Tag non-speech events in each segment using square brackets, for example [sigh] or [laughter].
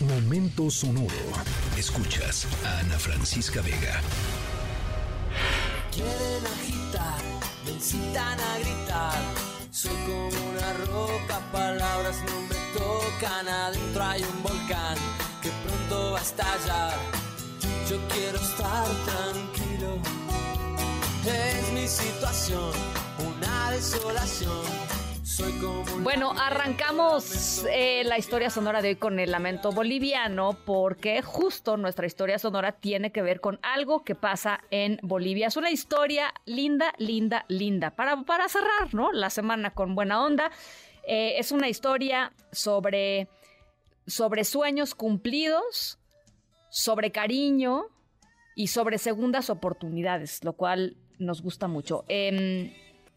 Momento sonoro. Escuchas a Ana Francisca Vega. Quieren agitar, me incitan a gritar. Soy como una roca, palabras no me tocan. Adentro hay un volcán que pronto va a estallar. Yo quiero estar tranquilo. Es mi situación, una desolación bueno, arrancamos eh, la historia sonora de hoy con el lamento boliviano porque justo nuestra historia sonora tiene que ver con algo que pasa en Bolivia. Es una historia linda, linda, linda. Para, para cerrar, ¿no? La semana con buena onda. Eh, es una historia sobre, sobre sueños cumplidos, sobre cariño y sobre segundas oportunidades, lo cual nos gusta mucho. Em,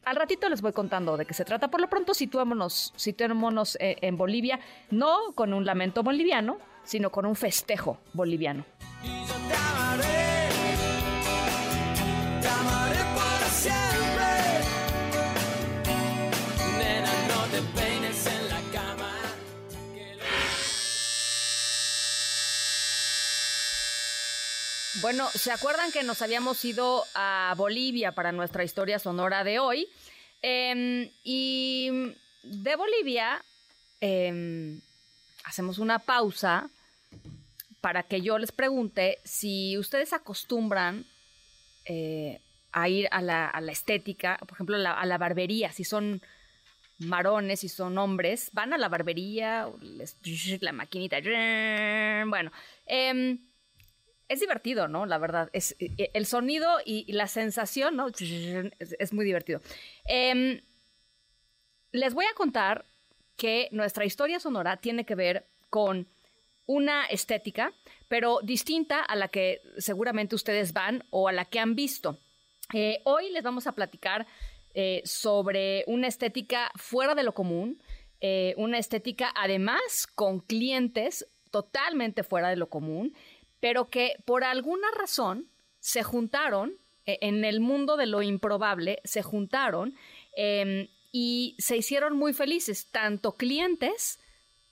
al ratito les voy contando de qué se trata. Por lo pronto, situémonos, situémonos eh, en Bolivia, no con un lamento boliviano, sino con un festejo boliviano. Bueno, ¿se acuerdan que nos habíamos ido a Bolivia para nuestra historia sonora de hoy? Em, y de Bolivia em, hacemos una pausa para que yo les pregunte si ustedes acostumbran eh, a ir a la, estética, por ejemplo, a la barbería, si son marones, si son hombres, van a la barbería, [laughs] la maquinita, bueno, eh, es divertido, ¿no? La verdad, es e, e, el sonido y, la sensación, ¿no? Es, muy divertido. Em, les voy a contar que nuestra historia sonora tiene que ver con una estética, pero distinta a la que seguramente ustedes van o a la que han visto. Eh, hoy les vamos a platicar eh, sobre una estética fuera de lo común, eh, una estética además con clientes totalmente fuera de lo común pero que por alguna razón se juntaron e, en el mundo de lo improbable, se juntaron em, y se hicieron muy felices, tanto clientes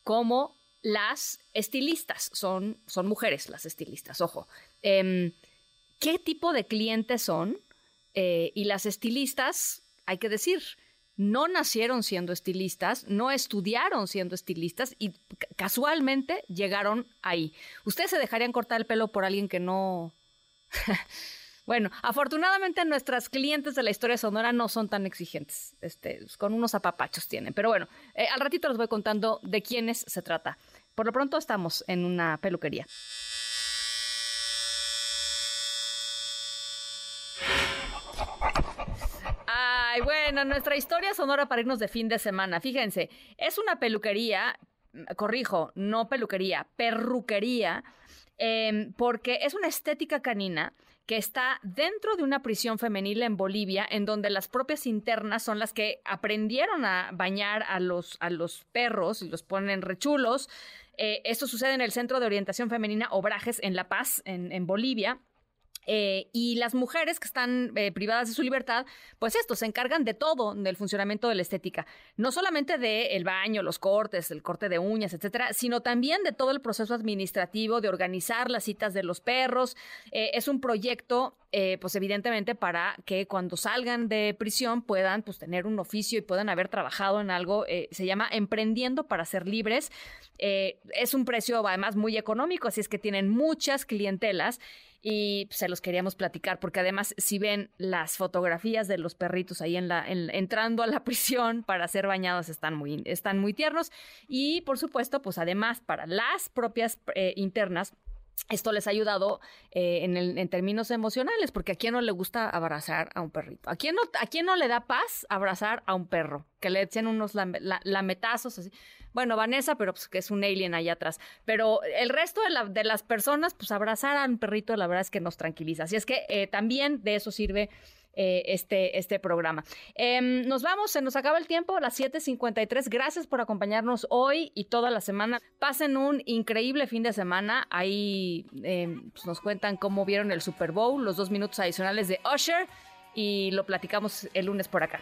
como las estilistas. Son, son mujeres las estilistas, ojo. Em, ¿Qué tipo de clientes son? Eh, y las estilistas, hay que decir, no nacieron siendo estilistas, no estudiaron siendo estilistas y casualmente llegaron ahí. ¿Ustedes se dejarían cortar el pelo por alguien que no... [laughs] bueno, afortunadamente nuestras clientes de la historia sonora no son tan exigentes, este, con unos apapachos tienen. Pero bueno, eh, al ratito les voy contando de quiénes se trata. Por lo pronto estamos en una peluquería. Ay, bueno, nuestra historia sonora para irnos de fin de semana. Fíjense, es una peluquería, corrijo, no peluquería, perruquería, em, porque es una estética canina que está dentro de una prisión femenil en Bolivia, en donde las propias internas son las que aprendieron a bañar a los, a los perros y los ponen rechulos. Eh, esto sucede en el Centro de Orientación Femenina Obrajes en La Paz, en, en Bolivia. Eh, y las mujeres que están eh, privadas de su libertad, pues esto, se encargan de todo del funcionamiento de la estética. No solamente del el baño, los cortes, el corte de uñas, etcétera, sino también de todo el proceso administrativo, de organizar las citas de los perros. Eh, es un proyecto eh, pues evidentemente para que cuando salgan de prisión puedan pues tener un oficio y puedan haber trabajado en algo, eh, se llama Emprendiendo para ser libres. Eh, es un precio además muy económico, así es que tienen muchas clientelas y se los queríamos platicar porque además si ven las fotografías de los perritos ahí en la entrando a la [laughs] prisión para ser bañados están muy están muy tiernos y por supuesto pues además para las propias internas esto les ha ayudado eh, en, términos emocionales, porque a quién no le gusta abrazar a un perrito. ¿A quién no, a no le da paz abrazar a un perro? Que le echen unos lametazos así. Bueno, Vanessa, pero pues que es un alien allá atrás. Pero el resto de, de las personas, pues abrazar a un perrito, la verdad es que nos tranquiliza. Así es que eh, también de eso sirve eh, este, este programa. Em, nos vamos, se nos acaba el tiempo, las 7.53. Gracias por acompañarnos hoy y toda la semana. Pasen un increíble fin de semana. Ahí pues, nos cuentan cómo vieron el Super Bowl, los dos minutos adicionales de Usher y lo platicamos el lunes por acá.